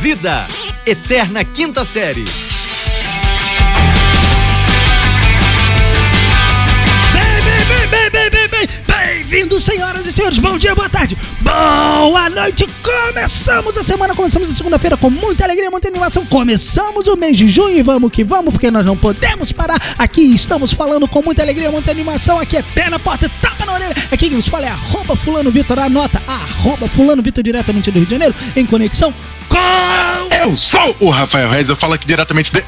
Vida, Eterna Quinta Série. Bem, bem, bem, bem, bem, bem-vindos, senhoras e senhores. Bom dia, boa tarde, boa noite. Começamos a semana, começamos a segunda-feira com muita alegria, muita animação. Começamos o mês de junho e vamos que vamos, porque nós não podemos parar. Aqui estamos falando com muita alegria, muita animação. Aqui é pé na porta, tapa na orelha. Aqui quem nos fala é arroba fulano Vitor, anota arroba fulano Vitor diretamente do Rio de Janeiro, em conexão. Eu sou o Rafael Reis, eu falo aqui diretamente de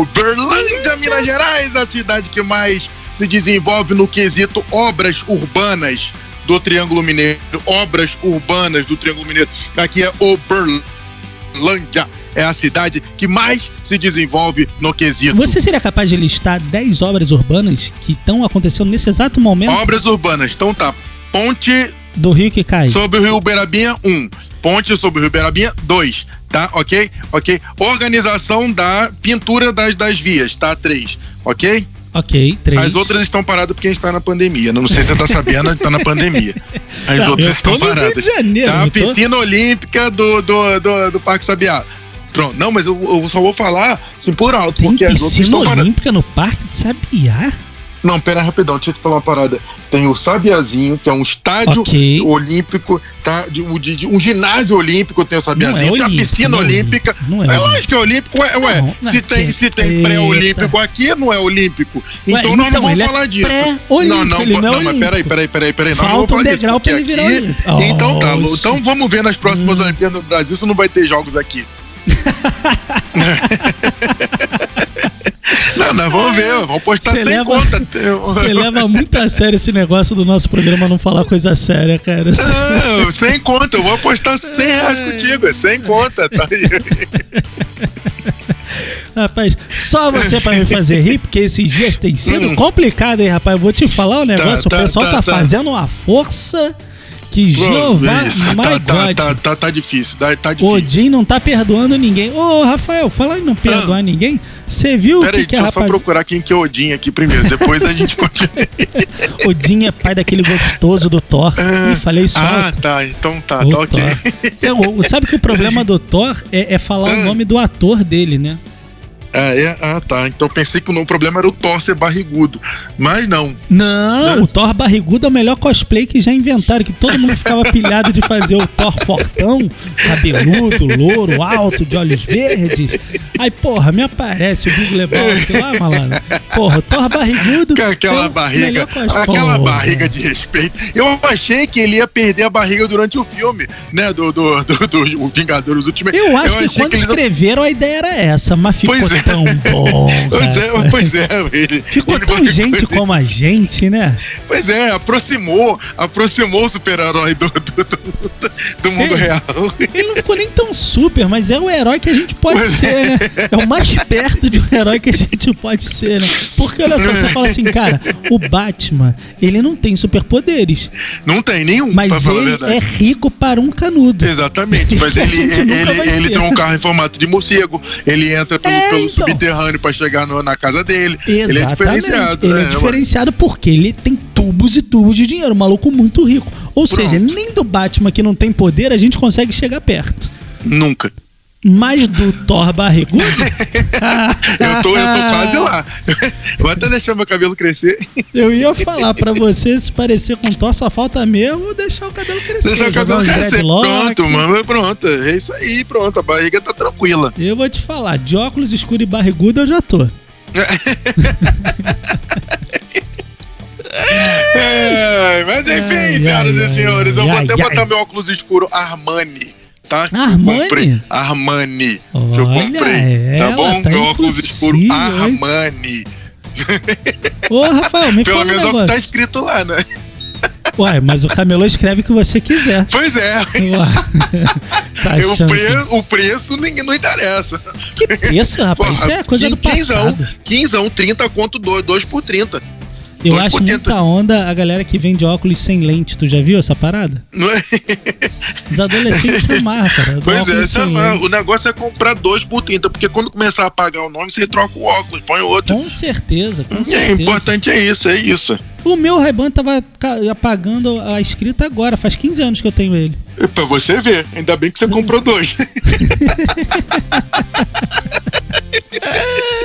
Uberlândia, Minas Gerais, a cidade que mais se desenvolve no quesito obras urbanas do Triângulo Mineiro. Obras urbanas do Triângulo Mineiro. Aqui é Uberlândia. É a cidade que mais se desenvolve no quesito. Você seria capaz de listar 10 obras urbanas que estão acontecendo nesse exato momento Obras urbanas. Então tá. Ponte do rio que cai? sobre o Rio Uberabinha, 1. Um. Ponte sobre o Rio 2. Tá? Ok? Ok. Organização da pintura das, das vias, tá? 3. Ok? Ok, 3. As outras estão paradas porque a gente tá na pandemia. Não sei se você tá sabendo, a gente tá na pandemia. As outras eu tô estão paradas. Janeiro, tá? A tô- piscina olímpica do, do, do, do Parque Sabiá. Pronto. Não, mas eu, eu só vou falar assim por alto, Tem porque as outras piscina estão paradas. olímpica no Parque de Sabiá? Não, pera rapidão, deixa eu te falar uma parada. Tem o Sabiazinho, que é um estádio Ok. olímpico, tá? De, um- de- de um ginásio olímpico tem o Sabiazinho, é tem a piscina não é olímpica. não é é lógico que é olímpico, ué. ué. Não, não se, é tem, se tem pré-olímpico aqui, não é olímpico. Ué, Então nós então, não vamos é falar disso. Não, não, não é não, mas peraí, peraí, peraí, peraí. Falta um falar disso, degrau porque pra ele virar aqui-. Então tá, Oxe. então vamos ver nas próximas Hum. Olimpíadas do Brasil se não vai ter jogos aqui. Não, nós vamos ver, vamos postar Cê sem leva- conta. Você leva muito a sério esse negócio do nosso programa não falar coisa séria, cara. Não, sem conta, eu vou apostar 100 reais contigo, é sem conta. Tá aí. Rapaz, só você pra me fazer rir, porque esses dias tem sido Hum. complicado, hein, rapaz? Eu vou te falar um negócio, tá, o pessoal tá, tá, tá. fazendo uma força que Jeová, my tá, tá, God. tá, tá, tá difícil, tá, tá difícil. Odin não tá perdoando ninguém. Ô, Rafael, fala em não perdoar ninguém. Você viu o Pera que, aí, que deixa eu só rapaz... procurar quem que é Odin aqui primeiro, depois a gente continua. Odin é pai daquele gostoso do Thor. Ih, falei isso ah, alto. tá, então tá, O tá ok. Thor. É, o- sabe que o problema do Thor é, é falar o Ah. nome do ator dele, né? Ah, é? ah, tá. Então pensei que o problema era o Thor ser barrigudo. Mas não. Não, Né? o Thor barrigudo é o melhor cosplay que já inventaram, que todo mundo ficava pilhado de fazer o Thor fortão, cabeludo, louro, alto, de olhos verdes. Aí, porra, me aparece o Big Lebowski lá, malandro. Porra, o Thor barrigudo. Com aquela é barriga, aquela Porra. barriga de respeito. Eu achei que ele ia perder a barriga durante o filme, né? Do, do, do, do Vingadores Ultimate. Eu acho que achei quando eles- escreveram a ideia era essa, mas ficou Pois é. Tão bom. Pois é, pois é, ele. Ficou ele tão gente como a gente, né? Pois é, aproximou, aproximou o super-herói do, do, do, do mundo É. real. Ele não ficou nem tão super, mas é o herói que a gente pode Pois ser, né? É o mais perto de um herói que a gente pode ser, né? Porque olha só, você fala assim, cara, o Batman, ele não tem superpoderes, Não tem nenhum, mas ele é rico para um canudo. Exatamente, mas ele, ele, ele ser. tem um carro em formato de morcego, ele entra pelo, É, pelo então. subterrâneo pra chegar no- na casa dele. Ele é Exatamente. diferenciado, Ele né? é diferenciado porque ele tem tubos e tubos de dinheiro, um maluco muito rico. Ou Pronto. seja, nem do Batman que não tem poder a gente consegue chegar perto. Nunca. Mas do Thor barrigudo? Eu tô, eu tô quase lá. Vou até deixar meu cabelo crescer. Eu ia falar pra você se parecer com Thor, só falta mesmo deixar o cabelo crescer. Deixar o cabelo crescer. Pronto, mano. Pronto. É isso aí, pronto. A barriga tá tranquila. Eu vou te falar, de óculos escuro e barrigudo eu já tô. É, mas enfim, Ai, senhoras ai, e senhores, eu ai, vou até botar meu óculos escuro Armani. Tá? Eu Armani? Comprei. Armani. que eu Olha comprei. Tá bom? tá meu óculos escuro? Armani. Ô, Rafael, me Pelo fala um menos é o que tá escrito lá, né? Uai, mas o camelô escreve o que você quiser. Pois é. Tá o, pre- o preço ninguém não interessa. que... preço, rapaz? Isso é coisa do quinzão, passado. quinzão, 30 conto 2, 2 por 30. Eu dois acho muita onda a galera que vende óculos sem lente. Tu já viu essa parada? Não é? Os adolescentes se amarram, cara. Pois é, sem lente. o negócio é comprar 2 por 30, porque quando começar a pagar o nome, você troca o óculos, põe outro. Com certeza, com É, certeza. importante é isso, é isso. O meu Ray-Ban tava apagando a escrita agora, faz 15 anos que eu tenho ele. E pra você ver, ainda bem que você comprou dois.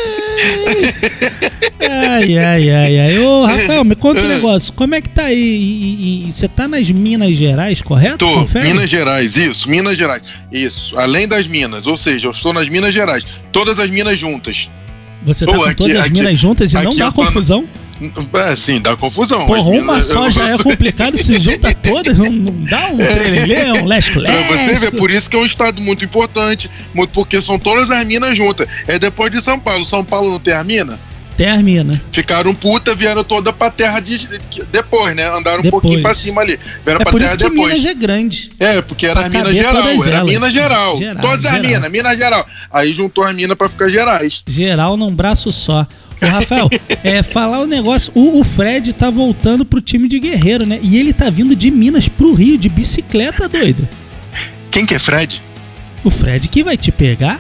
Ai, ai, ai, ai. Ô, Rafael, me conta um negócio. Como é que tá aí? Você tá nas Minas Gerais, correto? Tô, Confere? Minas Gerais, isso, Minas Gerais. Isso, além das minas, ou seja, eu estou nas Minas Gerais. Todas as minas juntas. Você tá Pô, com aqui- todas as aqui- minas juntas e não dá confusão? É, sim, dá confusão. Porra, As uma só já é complicado, se junta todas, não, não dá um trelelê, um Pra você ver, por isso que é um estado muito importante, porque são todas as minas juntas. É depois de São Paulo. São Paulo não tem a mina? Termina. Ficaram puta, vieram toda pra terra de, de- depois, né? Andaram um Depois. pouquinho pra cima ali. Vieram É pra por terra isso que depois. Minas é grande. É, porque era Pra Minas Geral, era elas. Minas Geral. Geral, Todas as geral. minas, Minas Geral. Aí juntou as minas pra ficar gerais. Geral num braço só. Ô, Rafael, é, falar o negócio. O, o Fred tá voltando pro time de guerreiro, né? E ele tá vindo de Minas pro Rio de bicicleta, doido. Quem que é Fred? O Fred que vai te pegar?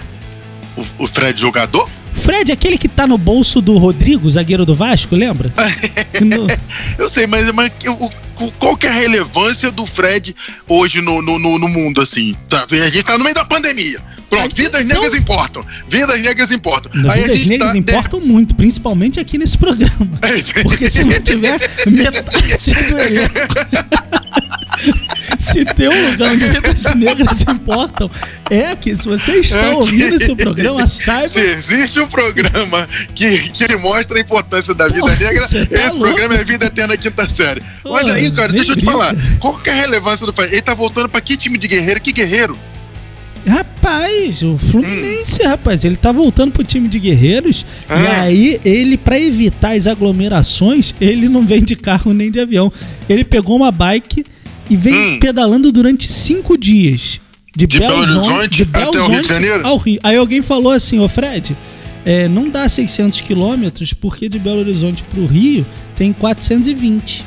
O, o Fred jogador? Fred, aquele que tá no bolso do Rodrigo, zagueiro do Vasco, lembra? No- Eu sei, mas, mas o- o- qual que é a relevância do Fred hoje no, no, no- no mundo, assim? Tá, a gente tá no meio da pandemia. Pronto, vidas então- negras importam. Vidas negras importam. As Aí vidas negras tá... importam muito, principalmente aqui nesse programa. Porque se não tiver metade do elenco. Se tem um lugar onde vidas negras importam, é aqui. Se você está É ouvindo que- esse programa, saiba. Se existe um programa que, que mostra a importância da vida Porra, negra, tá esse louco? programa é Vida Eterna Quinta Série. Mas Porra, aí, cara, deixa eu te brinca. falar. Qual que é a relevância do Fred? Ele tá voltando pra que time de guerreiro? Que guerreiro? Rapaz, o Fluminense, rapaz, ele tá voltando pro time de guerreiros. E Ah. aí, ele, pra evitar as aglomerações, ele não vem de carro nem de avião. Ele pegou uma bike e vem Hum. pedalando durante cinco dias. De, De Belo Horizonte até o Rio de Janeiro? ao Rio. Aí alguém falou assim, ô Fred, é, não dá 600 quilômetros porque de Belo Horizonte pro Rio tem 420.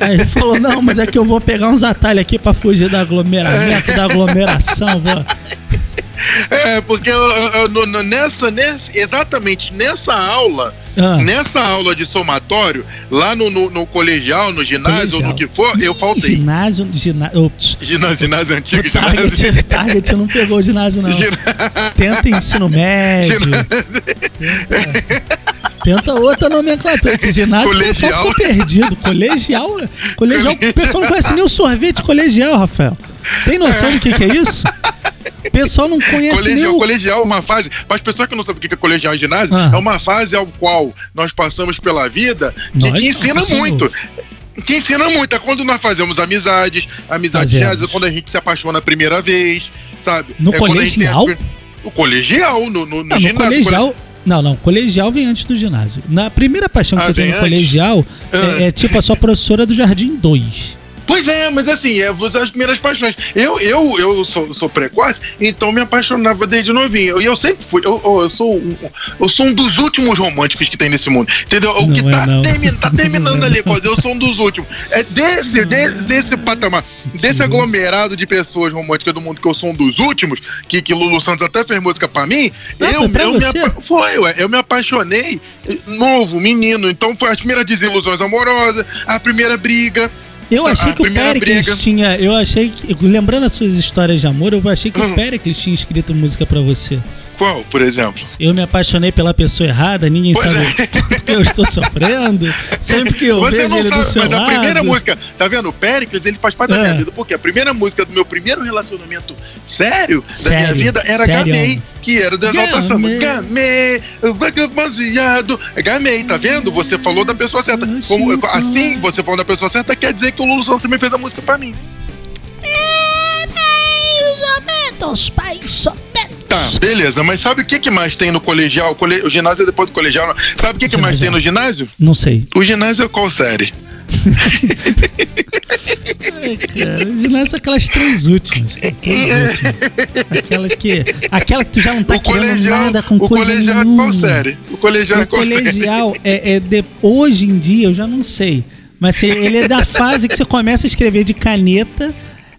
Aí ele falou, não, mas é que eu vou pegar uns atalhos aqui pra fugir do aglomeramento, da aglomeração, vou... É, porque eu- eu- eu- nessa, nessa, exatamente nessa aula, Ah. nessa aula de somatório, lá no, no, no colegial, no ginásio, ou no que for, eu faltei. Ginásio, ginásio, ops. Ginásio, ginásio antigo, O target, ginásio. target não pegou o ginásio, não. Gina- Tenta ensino médio. Tenta, tenta outra nomenclatura. Porque ginásio o pessoal Colegial. ficou perdido. Colegial, colegial. O pessoal não conhece nem o sorvete colegial, Rafael. Tem noção do que, que é isso? O pessoal não conhece nem Colegial, o. colegial é uma fase. Para as pessoas que não sabem o que é colegial e ginásio, Ah. é uma fase ao qual nós passamos pela vida que, que ensina muito. Que ensina muito. É quando nós fazemos amizades, amizades reais, é quando a gente se apaixona a primeira vez, sabe? No é quando a a- colegial? No colegial, no, no, no Não, no ginásio. colegial. Não, não, colegial vem antes do ginásio. Na primeira paixão que Ah, você tem no antes? colegial Ah. é, é tipo a sua professora do Jardim 2. Pois é, mas assim, é as primeiras paixões. Eu, eu, eu sou, sou precoce, então me apaixonava desde novinho. E eu sempre fui. Eu, eu, sou um, eu sou um dos últimos românticos que tem nesse mundo. Entendeu? O Não que é, tá, termi- tá terminando ali. Eu sou um dos últimos. É desse, desse, desse patamar, desse aglomerado de pessoas românticas do mundo que eu sou um dos últimos, que, que Lulu Santos até fez música pra mim. Ah, eu, pra eu me apa- foi, ué, eu me apaixonei novo, menino. Então foi as primeiras desilusões amorosas, a primeira briga. Eu achei a que o Pericles briga. tinha. Eu achei que. Lembrando as suas histórias de amor, eu achei que Hum. o Pericles tinha escrito música pra você. Qual, por exemplo? Eu me apaixonei pela pessoa errada, ninguém Pois sabe é. que eu estou sofrendo. Sempre que eu Você vejo não ele do sabe, seu mas lado. a primeira música, tá vendo? O Pericles, ele faz parte da É. minha vida. Porque a primeira música do meu primeiro relacionamento sério, da Sério? minha vida era Sério? Gamei, que era do Exalta Samba. Gamei. Gamei, vagabundeado. Gamei, tá vendo? Você falou da pessoa certa. Como, assim, você falou da pessoa certa, quer dizer que o Lulu Santos também fez a música pra mim. Tá, beleza, mas sabe o que, que mais tem no colegial? O, cole- o ginásio é depois do colegial. Sabe o que, que mais tem no ginásio? Não sei. O ginásio é qual série? Ai, cara, nessa aquelas três últimas. Três últimas. Aquela que, aquela que tu já não tá o querendo colegial, nada com o coisa colegial é nenhuma. qual série? O colegial é O qual série? colegial é, é de- hoje em dia eu já não sei, mas se- ele é da fase que você começa a escrever de caneta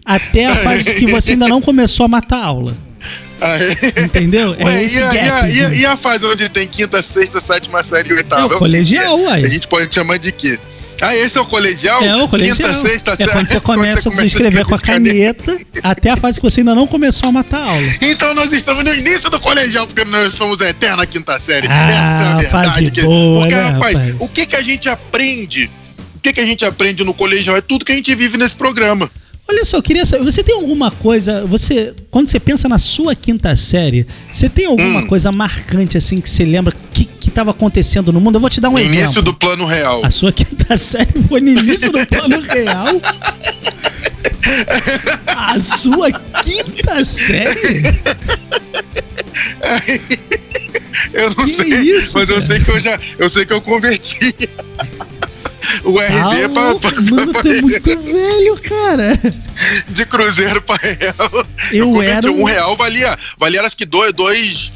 até a fase que você ainda não começou a matar aula. É? Entendeu? É Ué, esse e, a, e, a, gapzinho. e, a, fase onde tem quinta, sexta, sétima série e oitava? É colegial, que é? uai. A gente pode chamar de quê? Ah, esse é o colegial? É o colegial. Quinta, sexta, é sétima. quando você começa a escrever com a caneta até a fase que você ainda não começou a matar a aula. Então nós estamos no início do colegial, porque nós somos a eterna quinta série. Ah, Essa é a fase verdade. que- boa, porque, né, rapaz, rapaz? o que, que a gente aprende? O que, que a gente aprende no colegial é tudo que a gente vive nesse programa. Olha só, eu queria saber, você tem alguma coisa, você, quando você pensa na sua quinta série, você tem alguma Hum. coisa marcante assim que você lembra que que estava acontecendo no mundo? Eu vou te dar um início exemplo. do plano real. A sua quinta série foi no início do plano real? A sua quinta série? Eu não Que sei, isso, mas eu cara? sei que eu já, eu sei que eu converti o RB pra, Alô, pra- mano, pra- tu é muito velho, cara. de cruzeiro pra real. Eu converti. era um- um real valia, valia acho que dois, dois,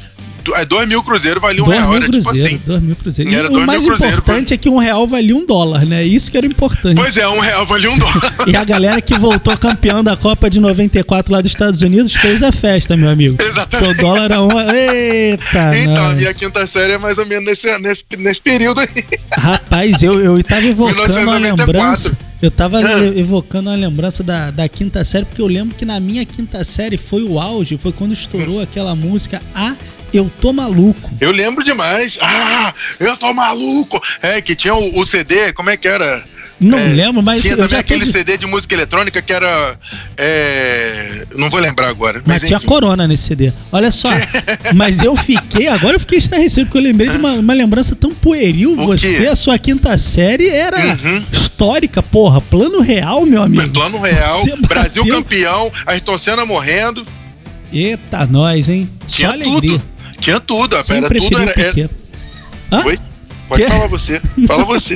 é, dois mil cruzeiros valia um Dois real, mil era tipo cruzeiros, assim. dois mil cruzeiros. Era dois o mil mais cruzeiros, importante é que um real valia um dólar, né? Isso que era importante. Pois é, um real valia um dólar. E a galera que voltou campeão da Copa de 94 lá dos Estados Unidos fez a festa, meu amigo. Exatamente. Porque o dólar era uma. Eita, Então, a nós. minha quinta série é mais ou menos nesse, nesse, nesse período aí. Rapaz, eu, eu tava evocando uma 1994. lembrança. Eu tava Ah. evocando uma lembrança da, da quinta série, porque eu lembro que na minha quinta série foi o auge, foi quando estourou aquela música Ah, Eu Tô Maluco. Eu lembro demais. Ah, eu tô maluco. É, que tinha o, o CD, como é que era? Não É, lembro, mas tinha eu também aquele CD de música eletrônica que era. É, não vou lembrar agora. Mas Mas, tinha corona nesse CD. Olha só. mas eu fiquei, agora eu fiquei estarrecido, porque eu lembrei de uma, uma lembrança tão pueril. O Você, quê? a sua quinta série era Uhum. histórica, porra. Plano real, meu amigo. Plano real, Você Brasil bateu- campeão, Ayrton Senna morrendo. Eita, nós, hein? Tinha Só alegria. tudo. Tinha tudo. Era Sempre tudo. Era, o era, Piquet. Hã? Oi? Pode Quê? falar você. Fala você.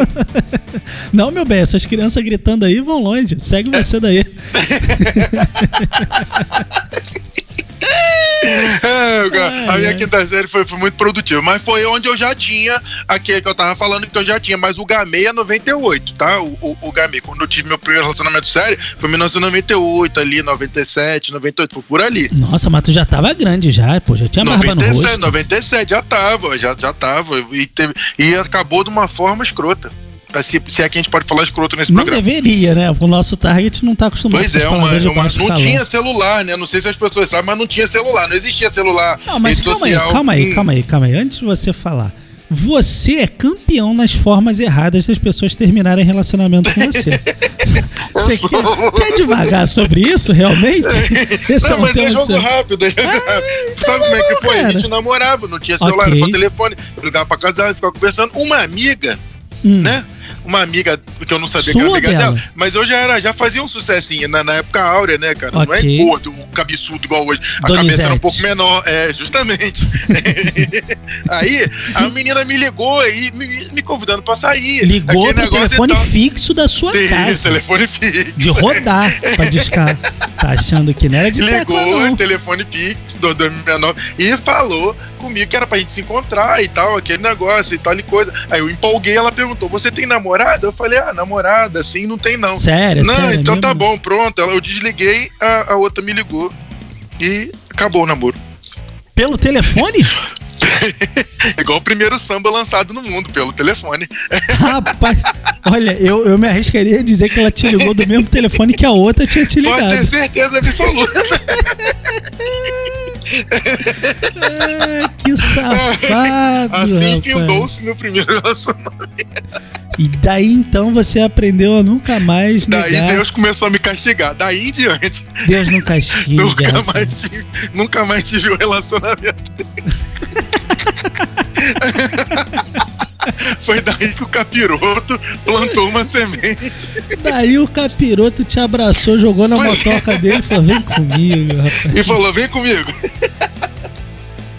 Não, meu bem, essas crianças gritando aí vão longe. Segue você daí. É, a minha ai. quinta série foi, foi muito produtiva, mas foi onde eu já tinha aquele que eu tava falando que eu já tinha, mas o Gamei é 98, tá? O, o, o Gamei, quando eu tive meu primeiro relacionamento sério, foi em 1998, ali, 97, 98, foi por ali. Nossa, mas tu já tava grande já, pô. Já tinha barba no 97, rosto. 97, já tava, já, já tava. E, teve- e acabou de uma forma escrota. Se, se é que a gente pode falar escroto nesse Não programa. deveria, né? O nosso target não tá acostumado Pois é, uma, uma- não calão. tinha celular, né? Não sei se as pessoas sabem, mas não tinha celular. Não existia celular. Não, mas calma social. aí, calma aí, Hum. calma aí, calma aí. Antes de você falar, você é campeão nas formas erradas das pessoas terminarem relacionamento com você. você quer, quer devagar sobre isso, realmente? Esse não, é um mas é jogo você- rápido. é jogo rápido. Sabe como é que foi? A cara. gente namorava, não tinha celular, Ok. era só telefone. Eu ligava pra casa dela, ficava conversando. Uma amiga, Hum. né? Uma amiga que eu não sabia Sua que era amiga dela? dela, mas eu já era, já fazia um sucessinho na, na época áurea, né, cara? Não Ok. é gordo, o cabeçudo igual hoje. A Donizete. cabeça era um pouco menor, é, justamente. Aí a menina me ligou e me, me convidando pra sair. Ligou pro telefone fixo da sua Isso, casa. telefone fixo. De rodar pra discar. Tá achando que não era de tecla, ligou, não. telefone fixo do 2069 e falou comigo que era pra gente se encontrar e tal, aquele negócio e tal e coisa. Aí eu empolguei, ela perguntou: Você tem namorada? Eu falei: Ah, namorada, assim, não tem não. Sério, não, sério. então mesmo? tá bom, pronto. Eu desliguei, a, a outra me ligou e acabou o namoro. Pelo telefone? Igual o primeiro samba lançado no mundo, pelo telefone. Rapaz, olha, eu, eu me arriscaria a dizer que ela te ligou do mesmo telefone que a outra tinha te Pode ter ligado. certeza absoluta. Ah, que safado. assim findou-se meu primeiro relacionamento. E daí então você aprendeu a nunca mais Daí negar. Deus começou a me castigar. Daí em diante. Deus não castiga. Nunca rapaz. mais, tive, nunca mais tive um relacionamento. Foi daí que o capiroto plantou uma semente. Daí o capiroto te abraçou, jogou na motoca dele e falou: vem comigo, rapaz. E falou: vem comigo.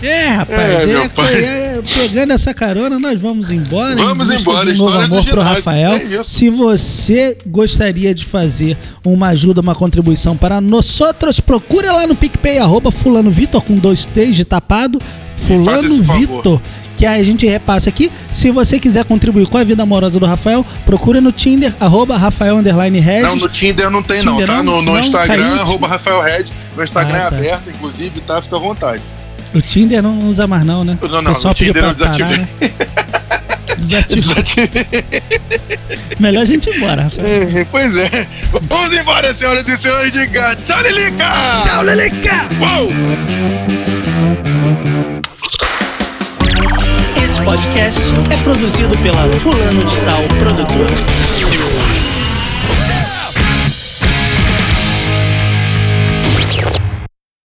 É, rapaz, É, é, meu pai. é, pegando essa carona, nós vamos embora. em Vamos embora, de um novo amor pro ginásio, Rafael. é. Se você gostaria de fazer uma ajuda, uma contribuição para nós outros, procure lá no PicPay, arroba fulano Vitor, com dois T's de tapado, fulano. Vitor. Que a gente repassa aqui. Se você quiser contribuir com a vida amorosa do Rafael, procure no Tinder, arroba Rafael underline Regis. Não, no Tinder não tem, não, Tinder tá? não? No, no Não, Instagram, caiu. arroba Rafael Red. Meu Instagram Ah, é tá. aberto, inclusive, tá? Fica à vontade. O Tinder não usa mais não, né? Não, O não, no pediu Tinder eu desativei. parar, né? Desativou. Desativei. Melhor a gente ir embora, Rafael. É, Pois é. Vamos embora, senhoras e senhores. Diga tchau, Lilica! Tchau, Leleca! Uou! Esse podcast é produzido pela Fulano de Tal Produtora.